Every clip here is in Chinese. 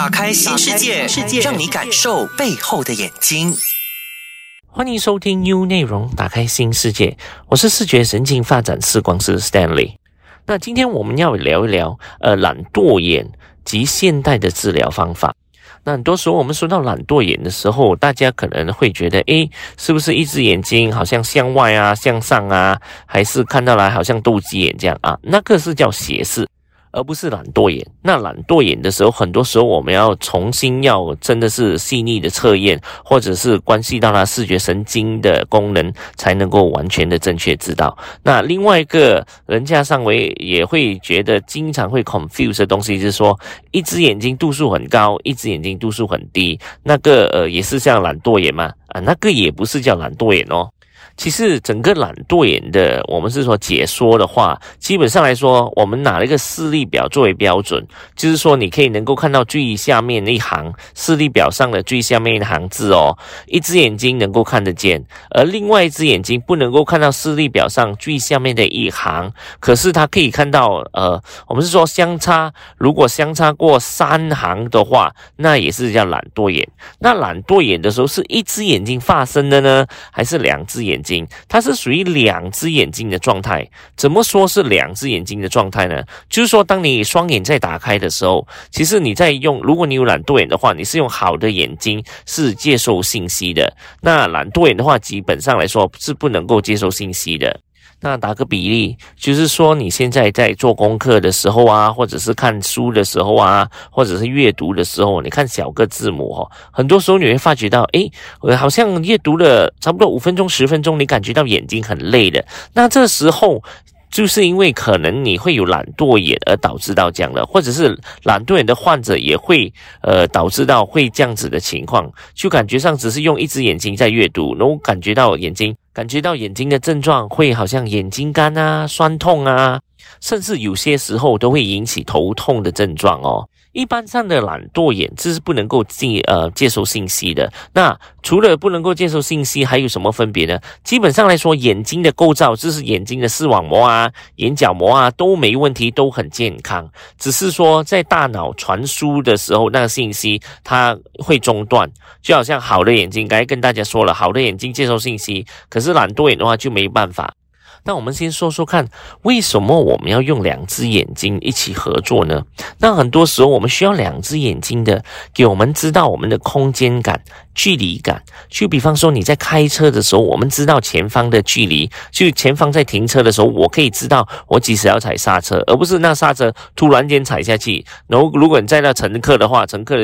打开新世界，世界让你感受背后的眼睛。欢迎收听 U 内容，打开新世界。我是视觉神经发展视光师 Stanley。那今天我们要聊一聊，呃，懒惰眼及现代的治疗方法。那很多时候我们说到懒惰眼的时候，大家可能会觉得，诶，是不是一只眼睛好像向外啊、向上啊，还是看到来好像斗鸡眼这样啊？那个是叫斜视。而不是懒惰眼。那懒惰眼的时候，很多时候我们要重新要真的是细腻的测验，或者是关系到他视觉神经的功能，才能够完全的正确知道。那另外一个人家上围也会觉得经常会 confuse 的东西，就是说一只眼睛度数很高，一只眼睛度数很低，那个呃也是像懒惰眼吗？啊，那个也不是叫懒惰眼哦。其实整个懒惰眼的，我们是说解说的话，基本上来说，我们拿了一个视力表作为标准，就是说你可以能够看到最下面一行视力表上的最下面一行字哦，一只眼睛能够看得见，而另外一只眼睛不能够看到视力表上最下面的一行，可是它可以看到，呃，我们是说相差，如果相差过三行的话，那也是叫懒惰眼。那懒惰眼的时候，是一只眼睛发生的呢，还是两只眼睛？睛它是属于两只眼睛的状态。怎么说是两只眼睛的状态呢？就是说，当你双眼在打开的时候，其实你在用，如果你有懒惰眼的话，你是用好的眼睛是接受信息的。那懒惰眼的话，基本上来说是不能够接受信息的。那打个比例，就是说你现在在做功课的时候啊，或者是看书的时候啊，或者是阅读的时候，你看小个字母哦，很多时候你会发觉到，诶，好像阅读了差不多五分钟、十分钟，你感觉到眼睛很累的。那这时候。就是因为可能你会有懒惰眼而导致到这样的，或者是懒惰眼的患者也会呃导致到会这样子的情况，就感觉上只是用一只眼睛在阅读，然后感觉到眼睛感觉到眼睛的症状会好像眼睛干啊、酸痛啊，甚至有些时候都会引起头痛的症状哦。一般上的懒惰眼，这是不能够接呃接收信息的。那除了不能够接收信息，还有什么分别呢？基本上来说，眼睛的构造，就是眼睛的视网膜啊、眼角膜啊都没问题，都很健康。只是说在大脑传输的时候，那个信息它会中断。就好像好的眼睛，刚才跟大家说了，好的眼睛接收信息，可是懒惰眼的话就没办法。那我们先说说看，为什么我们要用两只眼睛一起合作呢？那很多时候我们需要两只眼睛的，给我们知道我们的空间感、距离感。就比方说你在开车的时候，我们知道前方的距离；就前方在停车的时候，我可以知道我几时要踩刹车，而不是那刹车突然间踩下去。然后如果你在那乘客的话，乘客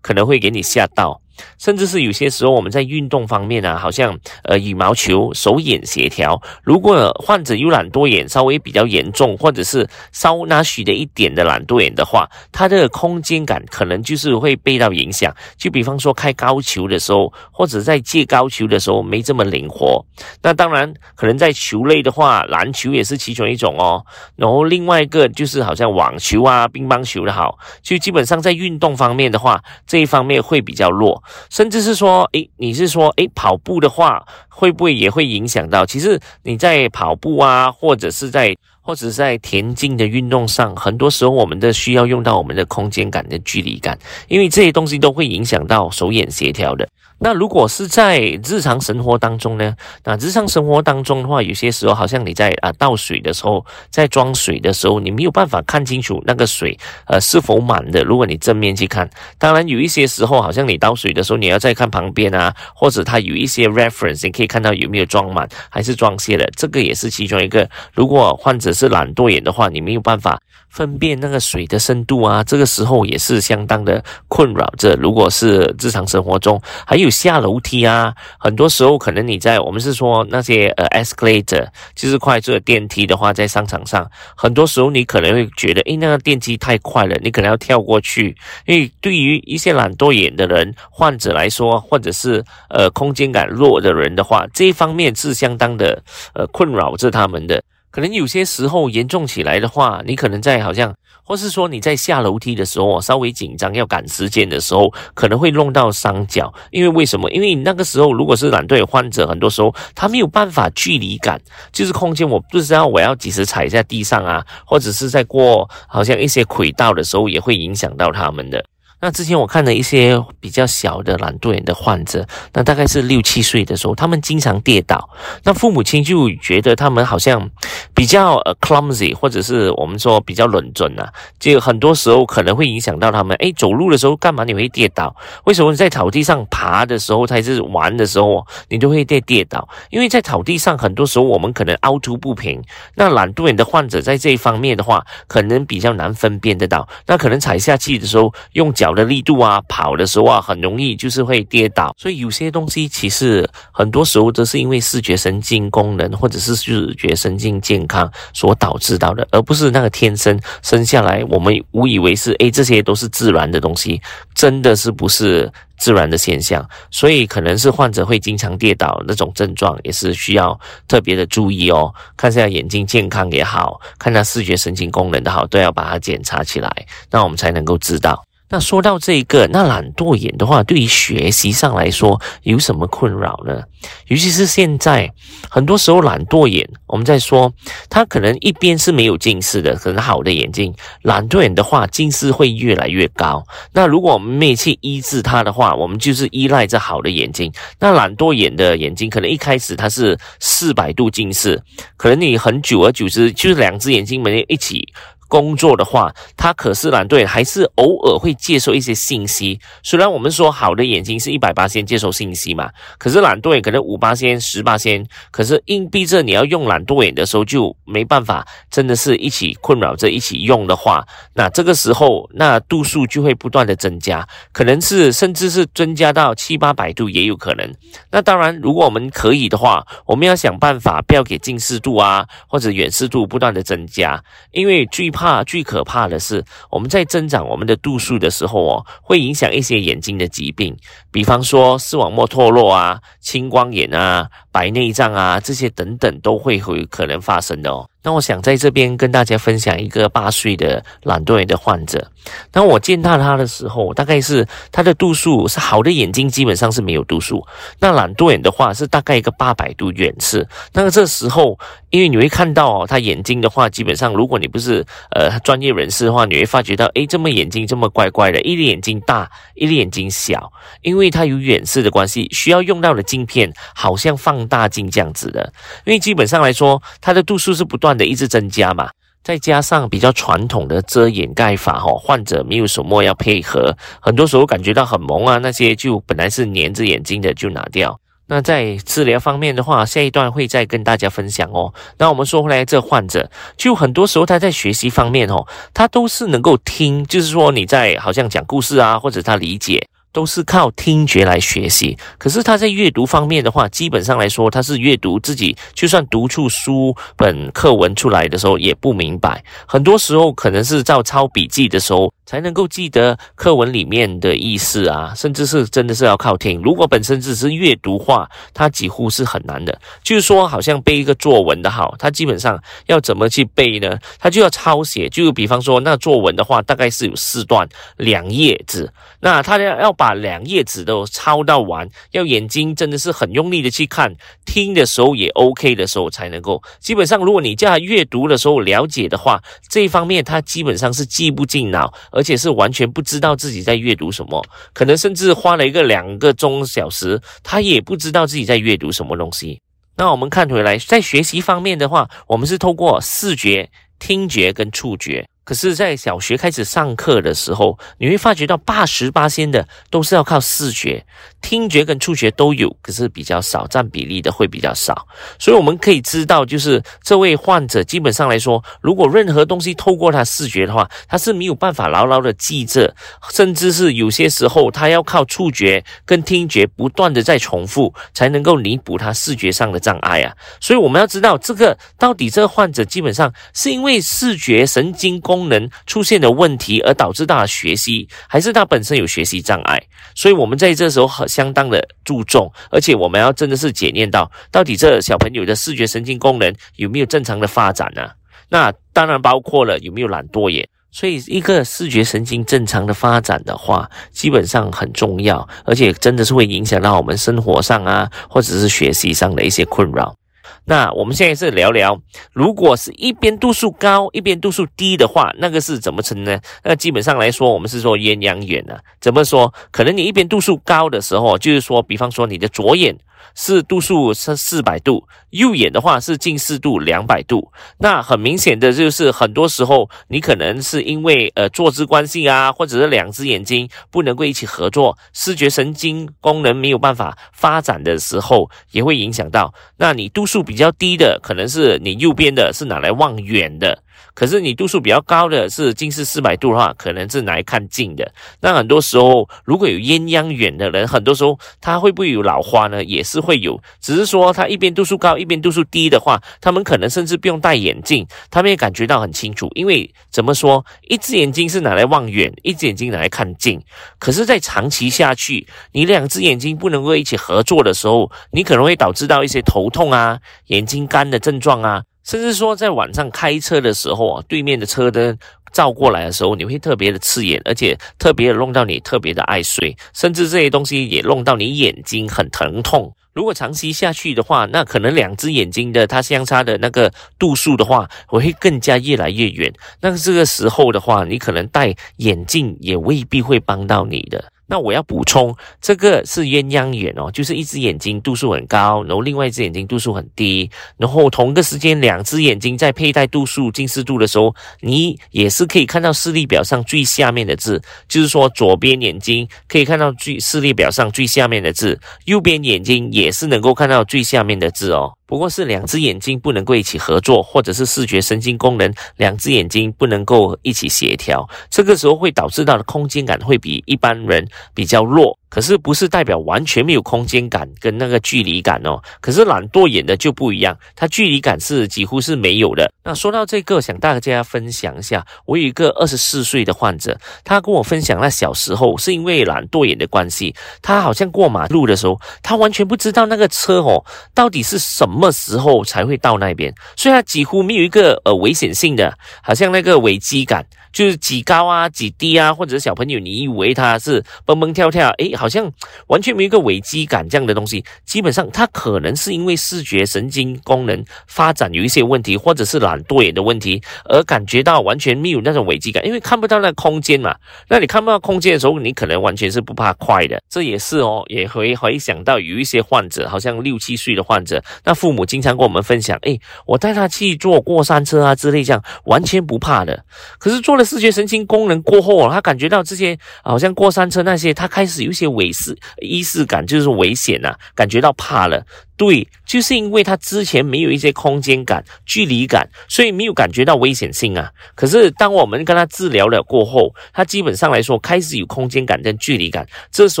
可能会给你吓到。甚至是有些时候，我们在运动方面啊，好像呃羽毛球手眼协调。如果患者有懒惰眼稍微比较严重，或者是稍拿许的一点的懒惰眼的话，他的空间感可能就是会被到影响。就比方说开高球的时候，或者在借高球的时候没这么灵活。那当然，可能在球类的话，篮球也是其中一种哦。然后另外一个就是好像网球啊、乒乓球的好，就基本上在运动方面的话，这一方面会比较弱。甚至是说，诶，你是说，诶，跑步的话，会不会也会影响到？其实你在跑步啊，或者是在或者是在田径的运动上，很多时候我们的需要用到我们的空间感的距离感，因为这些东西都会影响到手眼协调的。那如果是在日常生活当中呢？那日常生活当中的话，有些时候好像你在啊倒水的时候，在装水的时候，你没有办法看清楚那个水呃是否满的。如果你正面去看，当然有一些时候，好像你倒水的时候，你要再看旁边啊，或者它有一些 reference，你可以看到有没有装满还是装卸了。这个也是其中一个。如果患者是懒惰眼的话，你没有办法。分辨那个水的深度啊，这个时候也是相当的困扰着。如果是日常生活中，还有下楼梯啊，很多时候可能你在我们是说那些呃 escalator，就是快速的电梯的话，在商场上，很多时候你可能会觉得，诶，那个电梯太快了，你可能要跳过去。因为对于一些懒惰眼的人患者来说，或者是呃空间感弱的人的话，这一方面是相当的呃困扰着他们的。可能有些时候严重起来的话，你可能在好像，或是说你在下楼梯的时候稍微紧张要赶时间的时候，可能会弄到伤脚。因为为什么？因为那个时候如果是懒惰患者，很多时候他没有办法距离感，就是空间我不知道我要几时踩在地上啊，或者是在过好像一些轨道的时候，也会影响到他们的。那之前我看了一些比较小的懒惰眼的患者，那大概是六七岁的时候，他们经常跌倒，那父母亲就觉得他们好像比较呃 clumsy，或者是我们说比较冷准啊，就很多时候可能会影响到他们。哎，走路的时候干嘛你会跌倒？为什么你在草地上爬的时候，还是玩的时候，你都会跌跌倒？因为在草地上很多时候我们可能凹凸不平。那懒惰眼的患者在这一方面的话，可能比较难分辨得到。那可能踩下去的时候用脚。的力度啊，跑的时候啊，很容易就是会跌倒，所以有些东西其实很多时候都是因为视觉神经功能或者是视觉神经健康所导致到的，而不是那个天生生下来我们误以为是诶，这些都是自然的东西，真的是不是自然的现象，所以可能是患者会经常跌倒那种症状，也是需要特别的注意哦，看一下眼睛健康也好，看他视觉神经功能的好，都要把它检查起来，那我们才能够知道。那说到这个，那懒惰眼的话，对于学习上来说有什么困扰呢？尤其是现在，很多时候懒惰眼，我们在说，他可能一边是没有近视的，很好的眼睛，懒惰眼的话，近视会越来越高。那如果我们没去医治它的话，我们就是依赖这好的眼睛。那懒惰眼的眼睛，可能一开始它是四百度近视，可能你很久而久之，就是两只眼睛没一起。工作的话，他可是懒对，还是偶尔会接受一些信息。虽然我们说好的眼睛是一百八先接受信息嘛，可是懒惰眼可能五八先、十八先。可是硬逼着你要用懒惰眼的时候，就没办法，真的是一起困扰着一起用的话，那这个时候那度数就会不断的增加，可能是甚至是增加到七八百度也有可能。那当然，如果我们可以的话，我们要想办法不要给近视度啊或者远视度不断的增加，因为最怕。怕最可怕的是，我们在增长我们的度数的时候哦，会影响一些眼睛的疾病，比方说视网膜脱落啊、青光眼啊、白内障啊这些等等，都会会可能发生的哦。那我想在这边跟大家分享一个八岁的懒惰眼的患者。当我见到他的时候，大概是他的度数是好的眼睛，基本上是没有度数。那懒惰眼的话是大概一个八百度远视。那这时候，因为你会看到哦，他眼睛的话，基本上如果你不是呃专业人士的话，你会发觉到，诶，这么眼睛这么怪怪的，一粒眼睛大，一粒眼睛小，因为它有远视的关系，需要用到的镜片好像放大镜这样子的。因为基本上来说，它的度数是不断。的一直增加嘛，再加上比较传统的遮掩盖法哈，患者没有什么要配合，很多时候感觉到很蒙啊，那些就本来是粘着眼睛的就拿掉。那在治疗方面的话，下一段会再跟大家分享哦。那我们说回来，这患者就很多时候他在学习方面哦，他都是能够听，就是说你在好像讲故事啊，或者他理解。都是靠听觉来学习，可是他在阅读方面的话，基本上来说，他是阅读自己，就算读出书本课文出来的时候，也不明白。很多时候可能是照抄笔记的时候。才能够记得课文里面的意思啊，甚至是真的是要靠听。如果本身只是阅读话，它几乎是很难的。就是说，好像背一个作文的好，它基本上要怎么去背呢？他就要抄写。就比方说，那作文的话，大概是有四段两页纸，那他要要把两页纸都抄到完，要眼睛真的是很用力的去看，听的时候也 OK 的时候才能够。基本上，如果你叫他阅读的时候了解的话，这一方面他基本上是记不进脑，而且是完全不知道自己在阅读什么，可能甚至花了一个两个钟小时，他也不知道自己在阅读什么东西。那我们看回来，在学习方面的话，我们是透过视觉、听觉跟触觉。可是，在小学开始上课的时候，你会发觉到八十八仙的都是要靠视觉、听觉跟触觉都有，可是比较少，占比例的会比较少。所以我们可以知道，就是这位患者基本上来说，如果任何东西透过他视觉的话，他是没有办法牢牢的记着，甚至是有些时候他要靠触觉跟听觉不断的在重复，才能够弥补他视觉上的障碍啊。所以我们要知道，这个到底这个患者基本上是因为视觉神经功功能出现的问题而导致他的学习，还是他本身有学习障碍？所以，我们在这时候很相当的注重，而且我们要真的是检验到，到底这小朋友的视觉神经功能有没有正常的发展呢？那当然包括了有没有懒惰眼。所以，一个视觉神经正常的发展的话，基本上很重要，而且真的是会影响到我们生活上啊，或者是学习上的一些困扰。那我们现在是聊聊，如果是一边度数高，一边度数低的话，那个是怎么称呢？那基本上来说，我们是说鸳鸯眼啊。怎么说？可能你一边度数高的时候，就是说，比方说你的左眼。是度数是四百度，右眼的话是近视度两百度。那很明显的就是，很多时候你可能是因为呃坐姿关系啊，或者是两只眼睛不能够一起合作，视觉神经功能没有办法发展的时候，也会影响到。那你度数比比较低的，可能是你右边的是拿来望远的。可是你度数比较高的是近视四百度的话，可能是拿来看近的。那很多时候如果有鸳鸯眼的人，很多时候他会不会有老花呢？也是会有，只是说他一边度数高，一边度数低的话，他们可能甚至不用戴眼镜，他们也感觉到很清楚。因为怎么说，一只眼睛是拿来望远，一只眼睛拿来看近。可是，在长期下去，你两只眼睛不能够一起合作的时候，你可能会导致到一些头痛啊、眼睛干的症状啊。甚至说，在晚上开车的时候啊，对面的车灯照过来的时候，你会特别的刺眼，而且特别的弄到你特别的爱睡，甚至这些东西也弄到你眼睛很疼痛。如果长期下去的话，那可能两只眼睛的它相差的那个度数的话，我会更加越来越远。那这个时候的话，你可能戴眼镜也未必会帮到你的。那我要补充，这个是鸳鸯眼哦，就是一只眼睛度数很高，然后另外一只眼睛度数很低，然后同一个时间两只眼睛在佩戴度数近视度的时候，你也是可以看到视力表上最下面的字，就是说左边眼睛可以看到最视力表上最下面的字，右边眼睛也是能够看到最下面的字哦。不过是两只眼睛不能够一起合作，或者是视觉神经功能两只眼睛不能够一起协调，这个时候会导致到的空间感会比一般人比较弱。可是不是代表完全没有空间感跟那个距离感哦。可是懒惰眼的就不一样，它距离感是几乎是没有的。那说到这个，想大家分享一下，我有一个二十四岁的患者，他跟我分享，那小时候是因为懒惰眼的关系，他好像过马路的时候，他完全不知道那个车哦到底是什么时候才会到那边，所以他几乎没有一个呃危险性的，好像那个危机感。就是几高啊，几低啊，或者是小朋友，你以为他是蹦蹦跳跳，诶，好像完全没有一个危机感这样的东西。基本上，他可能是因为视觉神经功能发展有一些问题，或者是懒惰眼的问题，而感觉到完全没有那种危机感，因为看不到那空间嘛。那你看不到空间的时候，你可能完全是不怕快的。这也是哦，也会回想到有一些患者，好像六七岁的患者，那父母经常跟我们分享，诶，我带他去坐过山车啊之类这样，完全不怕的。可是做了。视觉神经功能过后，他感觉到这些好像过山车那些，他开始有一些危势意识感，就是危险呐，感觉到怕了。对，就是因为他之前没有一些空间感、距离感，所以没有感觉到危险性啊。可是当我们跟他治疗了过后，他基本上来说开始有空间感跟距离感，这时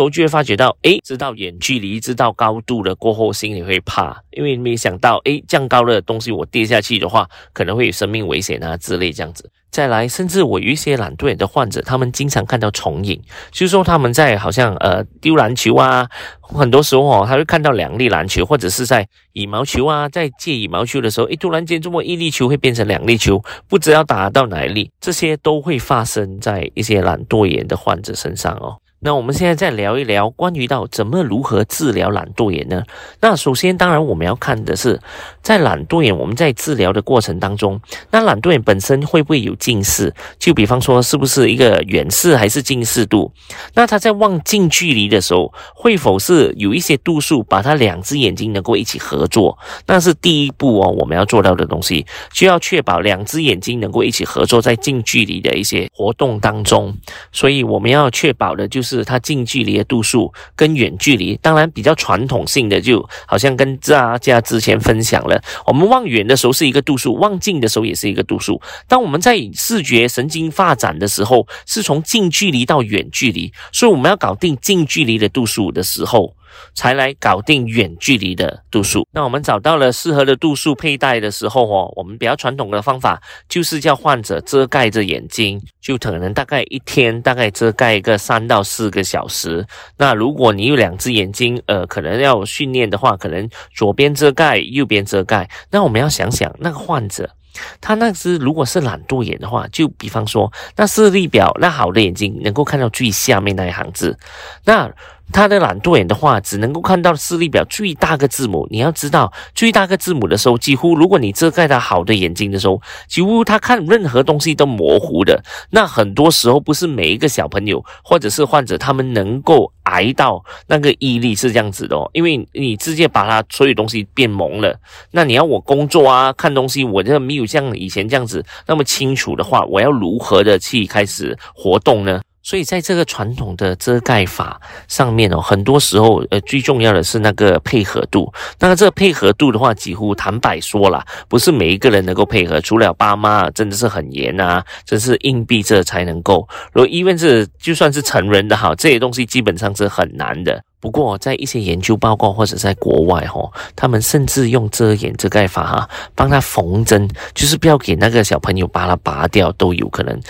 候就会发觉到，诶，知道远距离、知道高度了过后，心里会怕，因为没想到，诶，降高的东西我跌下去的话，可能会有生命危险啊之类这样子。再来，甚至我有一些懒惰眼的患者，他们经常看到重影，就是说他们在好像呃丢篮球啊，很多时候哦，他会看到两粒篮球，或者是在羽毛球啊，在借羽毛球的时候，诶，突然间这么一粒球会变成两粒球，不知道打到哪一粒，这些都会发生在一些懒惰眼的患者身上哦。那我们现在再聊一聊关于到怎么如何治疗懒惰眼呢？那首先，当然我们要看的是，在懒惰眼我们在治疗的过程当中，那懒惰眼本身会不会有近视？就比方说，是不是一个远视还是近视度？那他在望近距离的时候，会否是有一些度数把他两只眼睛能够一起合作？那是第一步哦，我们要做到的东西，就要确保两只眼睛能够一起合作在近距离的一些活动当中。所以我们要确保的就是。是它近距离的度数跟远距离，当然比较传统性的，就好像跟大家之前分享了，我们望远的时候是一个度数，望近的时候也是一个度数。当我们在视觉神经发展的时候，是从近距离到远距离，所以我们要搞定近距离的度数的时候。才来搞定远距离的度数。那我们找到了适合的度数佩戴的时候哦，我们比较传统的方法就是叫患者遮盖着眼睛，就可能大概一天大概遮盖一个三到四个小时。那如果你有两只眼睛，呃，可能要训练的话，可能左边遮盖，右边遮盖。那我们要想想那个患者。他那只如果是懒惰眼的话，就比方说，那视力表那好的眼睛能够看到最下面那一行字，那。他的懒惰眼的话，只能够看到视力表最大个字母。你要知道，最大个字母的时候，几乎如果你遮盖他好的眼睛的时候，几乎他看任何东西都模糊的。那很多时候不是每一个小朋友或者是患者，他们能够挨到那个毅力是这样子的哦。因为你直接把他所有东西变蒙了，那你要我工作啊，看东西，我这没有像以前这样子那么清楚的话，我要如何的去开始活动呢？所以在这个传统的遮盖法上面哦，很多时候呃最重要的是那个配合度。那这个配合度的话，几乎坦白说了，不是每一个人能够配合，除了爸妈真的是很严啊，真是硬币这才能够。如果因为是就算是成人的哈，这些东西基本上是很难的。不过在一些研究报告或者在国外哈，他们甚至用遮掩遮盖法哈，帮他缝针，就是不要给那个小朋友把它拔掉都有可能。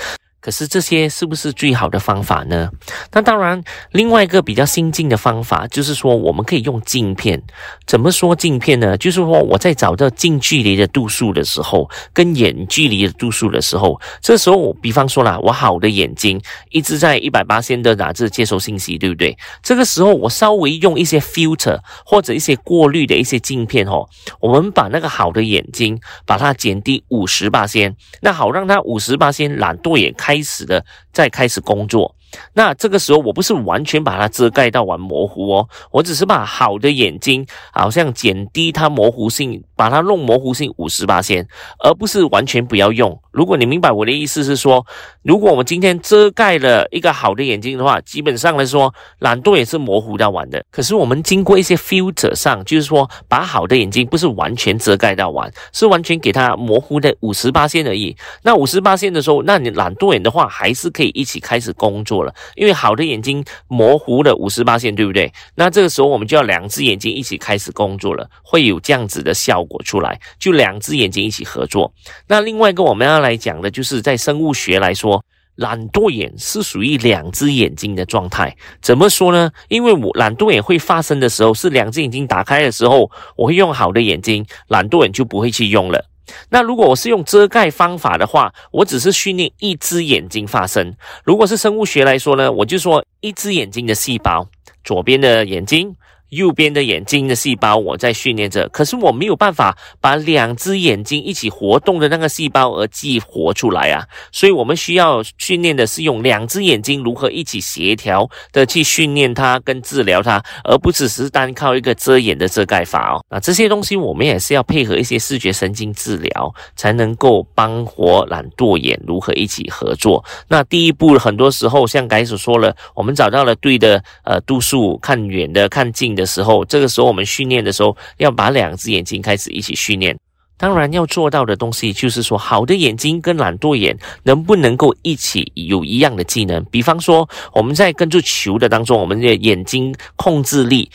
可是这些是不是最好的方法呢？那当然，另外一个比较新进的方法就是说，我们可以用镜片。怎么说镜片呢？就是说我在找到近距离的度数的时候，跟远距离的度数的时候，这时候比方说啦，我好的眼睛一直在一百八千的打字接收信息，对不对？这个时候我稍微用一些 filter 或者一些过滤的一些镜片哦，我们把那个好的眼睛把它减低五十八千，那好让它五十八千懒惰眼开。开始的，再开始工作。那这个时候，我不是完全把它遮盖到完模糊哦，我只是把好的眼睛，好像减低它模糊性，把它弄模糊性五十八先，而不是完全不要用。如果你明白我的意思是说，如果我们今天遮盖了一个好的眼睛的话，基本上来说，懒惰也是模糊到完的。可是我们经过一些 filter 上，就是说把好的眼睛不是完全遮盖到完，是完全给它模糊的五十八线而已。那五十八线的时候，那你懒惰眼的话，还是可以一起开始工作了。因为好的眼睛模糊了五十八线，对不对？那这个时候我们就要两只眼睛一起开始工作了，会有这样子的效果出来，就两只眼睛一起合作。那另外一个我们要来讲的，就是在生物学来说，懒惰眼是属于两只眼睛的状态。怎么说呢？因为我懒惰眼会发生的时候，是两只眼睛打开的时候，我会用好的眼睛，懒惰眼就不会去用了。那如果我是用遮盖方法的话，我只是训练一只眼睛发声。如果是生物学来说呢，我就说一只眼睛的细胞，左边的眼睛。右边的眼睛的细胞，我在训练着，可是我没有办法把两只眼睛一起活动的那个细胞而激活出来啊，所以我们需要训练的是用两只眼睛如何一起协调的去训练它跟治疗它，而不只是单靠一个遮掩的遮盖法哦。那这些东西我们也是要配合一些视觉神经治疗，才能够帮活懒惰眼如何一起合作。那第一步很多时候像该所说了，我们找到了对的呃度数，看远的看近的。的时候，这个时候我们训练的时候，要把两只眼睛开始一起训练。当然要做到的东西，就是说，好的眼睛跟懒惰眼能不能够一起有一样的技能？比方说，我们在跟住球的当中，我们的眼睛控制力，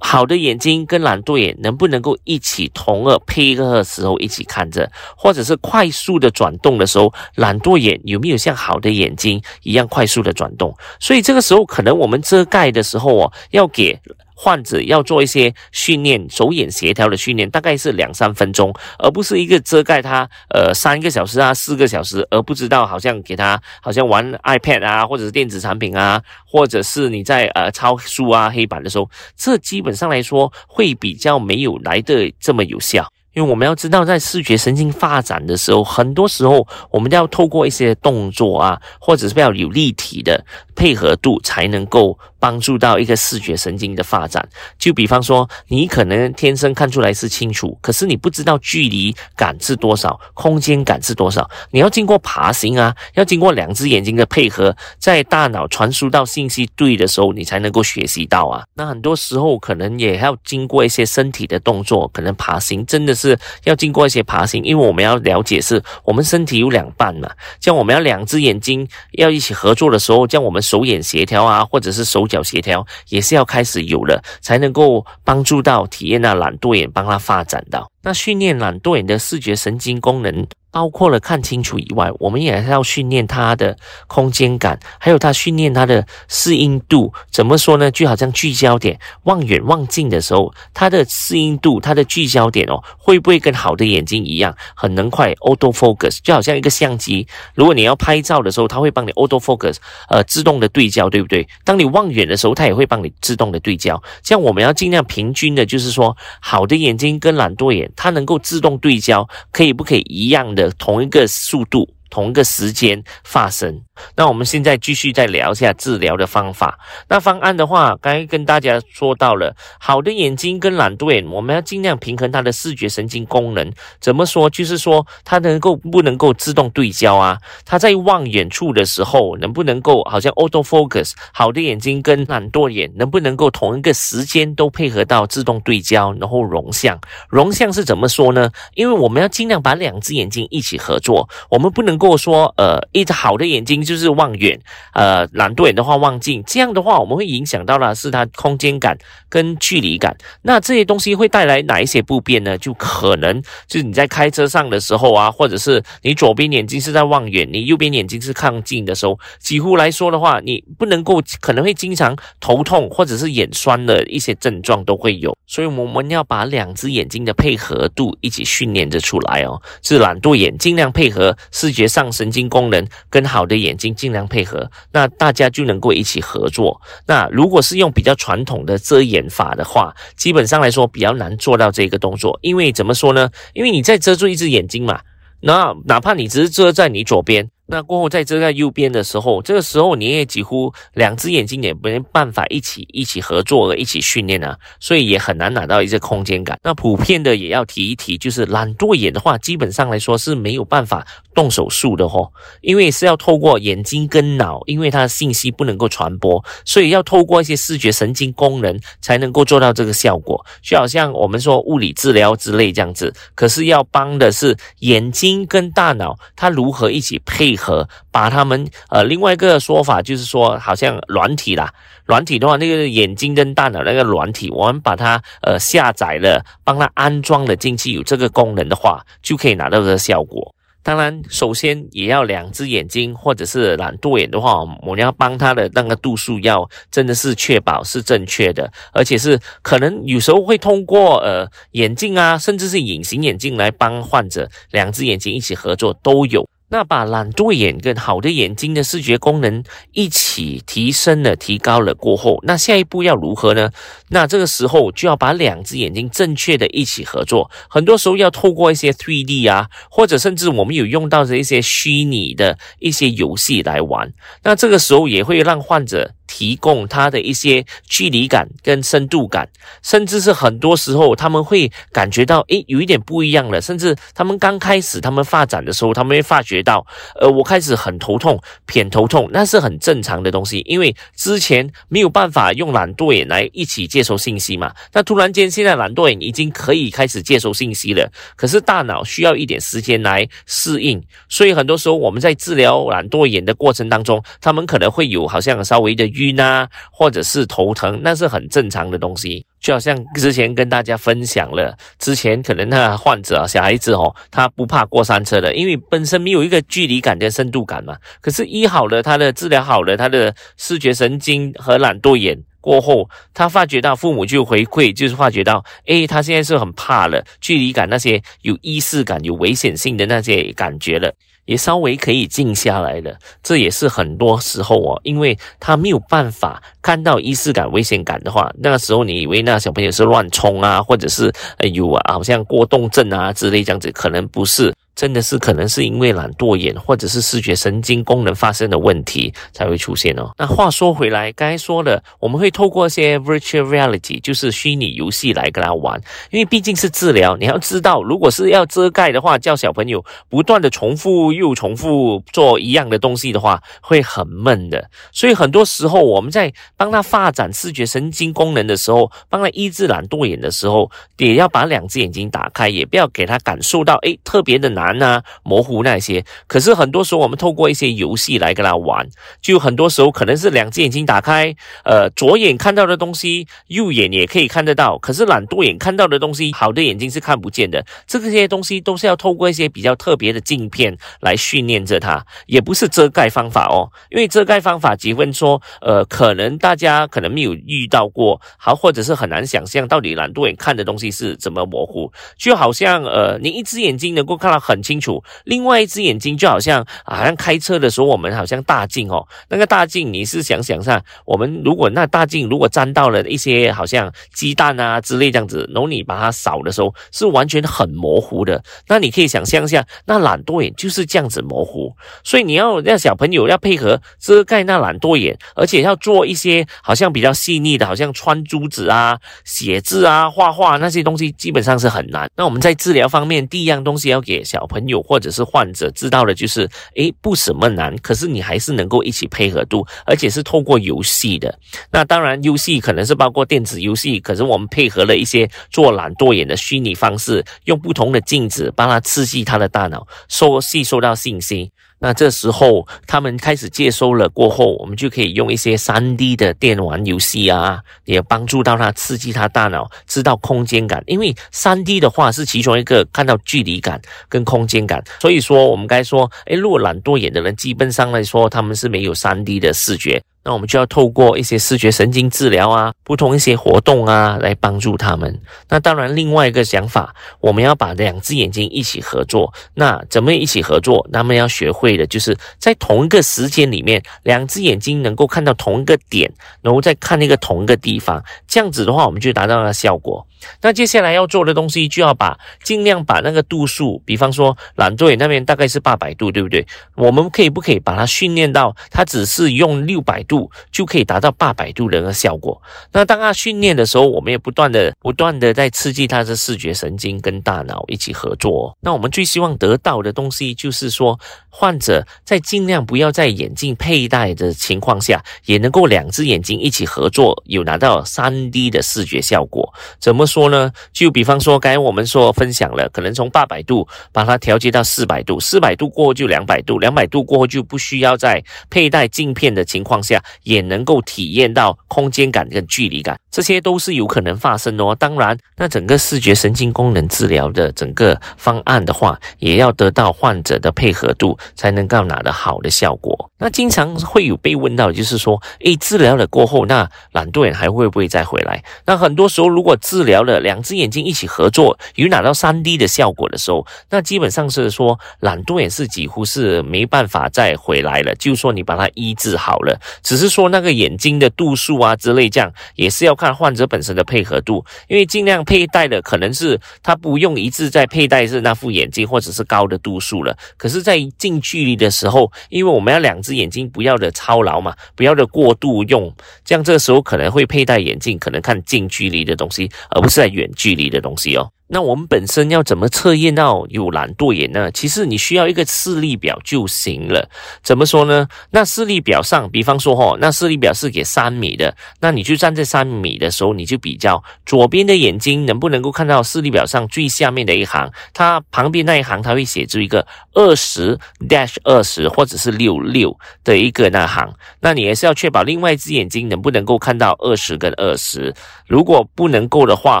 好的眼睛跟懒惰眼能不能够一起同二配合的时候一起看着，或者是快速的转动的时候，懒惰眼有没有像好的眼睛一样快速的转动？所以这个时候，可能我们遮盖的时候哦，要给。患者要做一些训练，手眼协调的训练，大概是两三分钟，而不是一个遮盖他呃三个小时啊四个小时，而不知道好像给他好像玩 iPad 啊，或者是电子产品啊，或者是你在呃抄书啊黑板的时候，这基本上来说会比较没有来的这么有效。因为我们要知道，在视觉神经发展的时候，很多时候我们要透过一些动作啊，或者是比较有立体的配合度，才能够帮助到一个视觉神经的发展。就比方说，你可能天生看出来是清楚，可是你不知道距离感是多少，空间感是多少。你要经过爬行啊，要经过两只眼睛的配合，在大脑传输到信息对的时候，你才能够学习到啊。那很多时候可能也要经过一些身体的动作，可能爬行真的是。要经过一些爬行，因为我们要了解是我们身体有两半嘛，像我们要两只眼睛要一起合作的时候，像我们手眼协调啊，或者是手脚协调，也是要开始有了，才能够帮助到体验那懒惰眼帮他发展到。那训练懒惰眼的视觉神经功能。包括了看清楚以外，我们也要训练他的空间感，还有他训练他的适应度。怎么说呢？就好像聚焦点，望远望近的时候，他的适应度，他的聚焦点哦，会不会跟好的眼睛一样，很能快 auto focus？就好像一个相机，如果你要拍照的时候，它会帮你 auto focus，呃，自动的对焦，对不对？当你望远的时候，它也会帮你自动的对焦。这样我们要尽量平均的，就是说，好的眼睛跟懒惰眼，它能够自动对焦，可以不可以一样的？同一个速度。同一个时间发生。那我们现在继续再聊一下治疗的方法。那方案的话，刚才跟大家说到了，好的眼睛跟懒惰眼，我们要尽量平衡它的视觉神经功能。怎么说？就是说它能够不能够自动对焦啊？它在望远处的时候，能不能够好像 auto focus？好的眼睛跟懒惰眼能不能够同一个时间都配合到自动对焦，然后融像？融像是怎么说呢？因为我们要尽量把两只眼睛一起合作，我们不能够。如果说呃，一只好的眼睛就是望远，呃，懒惰眼的话望近，这样的话我们会影响到的是它空间感跟距离感。那这些东西会带来哪一些不便呢？就可能就是你在开车上的时候啊，或者是你左边眼睛是在望远，你右边眼睛是看近的时候，几乎来说的话，你不能够可能会经常头痛或者是眼酸的一些症状都会有。所以我们要把两只眼睛的配合度一起训练着出来哦，是懒惰眼尽量配合视觉。上神经功能跟好的眼睛尽量配合，那大家就能够一起合作。那如果是用比较传统的遮眼法的话，基本上来说比较难做到这个动作，因为怎么说呢？因为你在遮住一只眼睛嘛，那哪怕你只是遮在你左边。那过后再遮在右边的时候，这个时候你也几乎两只眼睛也没办法一起一起合作一起训练啊，所以也很难拿到一些空间感。那普遍的也要提一提，就是懒惰眼的话，基本上来说是没有办法动手术的哦，因为是要透过眼睛跟脑，因为它的信息不能够传播，所以要透过一些视觉神经功能才能够做到这个效果。就好像我们说物理治疗之类这样子，可是要帮的是眼睛跟大脑，它如何一起配。合把他们呃，另外一个说法就是说，好像软体啦，软体的话，那个眼睛跟大脑那个软体，我们把它呃下载了，帮它安装了进去，有这个功能的话，就可以拿到这个效果。当然，首先也要两只眼睛，或者是懒惰眼的话，我们要帮他的那个度数要真的是确保是正确的，而且是可能有时候会通过呃眼镜啊，甚至是隐形眼镜来帮患者两只眼睛一起合作都有。那把懒惰眼跟好的眼睛的视觉功能一起提升了、提高了过后，那下一步要如何呢？那这个时候就要把两只眼睛正确的一起合作。很多时候要透过一些 3D 啊，或者甚至我们有用到的一些虚拟的一些游戏来玩。那这个时候也会让患者。提供他的一些距离感跟深度感，甚至是很多时候他们会感觉到，诶，有一点不一样了。甚至他们刚开始他们发展的时候，他们会发觉到，呃，我开始很头痛，偏头痛，那是很正常的东西，因为之前没有办法用懒惰眼来一起接收信息嘛。那突然间现在懒惰眼已经可以开始接收信息了，可是大脑需要一点时间来适应，所以很多时候我们在治疗懒惰眼的过程当中，他们可能会有好像稍微的晕。晕啊，或者是头疼，那是很正常的东西。就好像之前跟大家分享了，之前可能那患者小孩子哦，他不怕过山车的，因为本身没有一个距离感跟深度感嘛。可是医好了，他的治疗好了，他的视觉神经和懒惰眼过后，他发觉到父母就回馈，就是发觉到，诶，他现在是很怕了，距离感那些有意识感、有危险性的那些感觉了。也稍微可以静下来了，这也是很多时候哦，因为他没有办法看到仪式感、危险感的话，那个时候你以为那小朋友是乱冲啊，或者是有啊，好像过动症啊之类这样子，可能不是。真的是可能是因为懒惰眼或者是视觉神经功能发生的问题才会出现哦。那话说回来，刚才说了，我们会透过一些 virtual reality，就是虚拟游戏来跟他玩，因为毕竟是治疗，你要知道，如果是要遮盖的话，叫小朋友不断的重复又重复做一样的东西的话，会很闷的。所以很多时候我们在帮他发展视觉神经功能的时候，帮他医治懒惰眼的时候，也要把两只眼睛打开，也不要给他感受到诶特别的难。难啊、模糊那些。可是很多时候我们透过一些游戏来跟他玩，就很多时候可能是两只眼睛打开，呃，左眼看到的东西，右眼也可以看得到。可是懒惰眼看到的东西，好的眼睛是看不见的。这些东西都是要透过一些比较特别的镜片来训练着它，也不是遮盖方法哦。因为遮盖方法，结婚说，呃，可能大家可能没有遇到过，好，或者是很难想象到底懒惰眼看的东西是怎么模糊。就好像，呃，你一只眼睛能够看到很很清楚，另外一只眼睛就好像，好像开车的时候，我们好像大镜哦，那个大镜，你是想想下，我们如果那大镜如果沾到了一些好像鸡蛋啊之类这样子，然后你把它扫的时候，是完全很模糊的。那你可以想象一下，那懒惰眼就是这样子模糊，所以你要让小朋友要配合遮盖那懒惰眼，而且要做一些好像比较细腻的，好像穿珠子啊、写字啊、画画那些东西，基本上是很难。那我们在治疗方面，第一样东西要给小朋友或者是患者知道的就是，诶，不什么难，可是你还是能够一起配合度，而且是透过游戏的。那当然，游戏可能是包括电子游戏，可是我们配合了一些做懒惰眼的虚拟方式，用不同的镜子帮他刺激他的大脑，收吸收到信息。那这时候他们开始接收了过后，我们就可以用一些三 D 的电玩游戏啊，也帮助到他刺激他大脑，知道空间感。因为三 D 的话是其中一个看到距离感跟空间感，所以说我们该说，诶，如果懒惰眼的人，基本上来说他们是没有三 D 的视觉。那我们就要透过一些视觉神经治疗啊，不同一些活动啊，来帮助他们。那当然，另外一个想法，我们要把两只眼睛一起合作。那怎么一起合作？他们要学会的就是在同一个时间里面，两只眼睛能够看到同一个点，然后再看那个同一个地方。这样子的话，我们就达到了效果。那接下来要做的东西，就要把尽量把那个度数，比方说懒惰眼那边大概是八百度，对不对？我们可以不可以把它训练到，它只是用六百度？度就可以达到八百度的个效果。那当他训练的时候，我们也不断的、不断的在刺激他的视觉神经跟大脑一起合作。那我们最希望得到的东西，就是说患者在尽量不要在眼镜佩戴的情况下，也能够两只眼睛一起合作，有拿到三 D 的视觉效果。怎么说呢？就比方说，刚才我们说分享了，可能从八百度把它调节到四百度，四百度过后就两百度，两百度过后就不需要在佩戴镜片的情况下。也能够体验到空间感跟距离感，这些都是有可能发生的哦。当然，那整个视觉神经功能治疗的整个方案的话，也要得到患者的配合度，才能够拿到好的效果。那经常会有被问到，就是说，诶，治疗了过后，那懒惰眼还会不会再回来？那很多时候，如果治疗了两只眼睛一起合作，有拿到三 D 的效果的时候，那基本上是说懒惰眼是几乎是没办法再回来了。就说你把它医治好了。只是说那个眼睛的度数啊之类，这样也是要看患者本身的配合度，因为尽量佩戴的可能是他不用一直在佩戴是那副眼镜或者是高的度数了。可是，在近距离的时候，因为我们要两只眼睛不要的操劳嘛，不要的过度用，这样这个时候可能会佩戴眼镜，可能看近距离的东西，而不是在远距离的东西哦。那我们本身要怎么测验到有懒惰眼呢？其实你需要一个视力表就行了。怎么说呢？那视力表上，比方说哈，那视力表是给三米的，那你就站在三米的时候，你就比较左边的眼睛能不能够看到视力表上最下面的一行，它旁边那一行它会写出一个二十 dash 二十或者是六六的一个那行，那你也是要确保另外一只眼睛能不能够看到二十跟二十。如果不能够的话，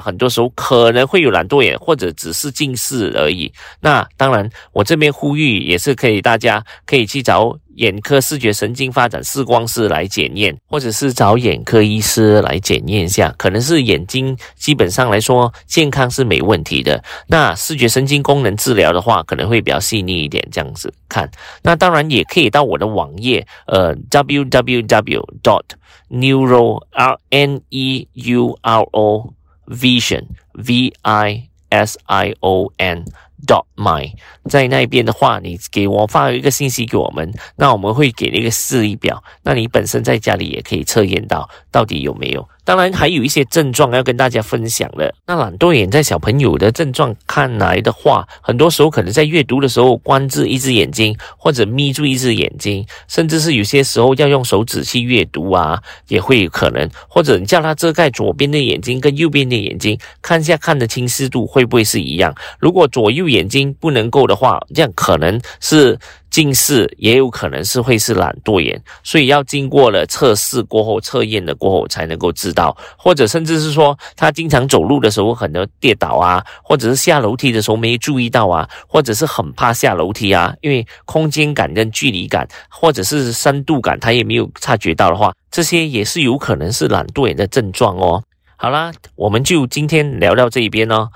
很多时候可能会有懒惰对，或者只是近视而已。那当然，我这边呼吁也是可以，大家可以去找眼科视觉神经发展视光师来检验，或者是找眼科医师来检验一下，可能是眼睛基本上来说健康是没问题的。那视觉神经功能治疗的话，可能会比较细腻一点，这样子看。那当然也可以到我的网页，呃，www dot neuro r n e u r o vision v i s i o n dot my，在那边的话，你给我发一个信息给我们，那我们会给一个示意表，那你本身在家里也可以测验到到底有没有。当然还有一些症状要跟大家分享的。那懒惰眼在小朋友的症状看来的话，很多时候可能在阅读的时候关着一只眼睛，或者眯住一只眼睛，甚至是有些时候要用手指去阅读啊，也会有可能。或者你叫他遮盖左边的眼睛跟右边的眼睛，看一下看的清晰度会不会是一样。如果左右眼睛不能够的话，这样可能是。近视也有可能是会是懒惰眼，所以要经过了测试过后、测验了过后才能够知道，或者甚至是说他经常走路的时候可能跌倒啊，或者是下楼梯的时候没注意到啊，或者是很怕下楼梯啊，因为空间感跟距离感或者是深度感他也没有察觉到的话，这些也是有可能是懒惰眼的症状哦。好啦，我们就今天聊到这一边哦，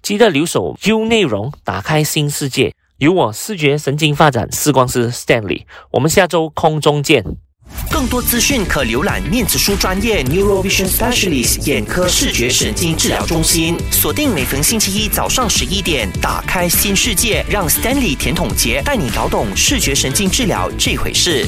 记得留守 U 内容，打开新世界。由我视觉神经发展视光师 Stanley，我们下周空中见。更多资讯可浏览面子书专业 Neurovision Specialist 眼科视觉神经治疗中心。锁定每逢星期一早上十一点，打开新世界，让 Stanley 甜筒杰带你搞懂视觉神经治疗这回事。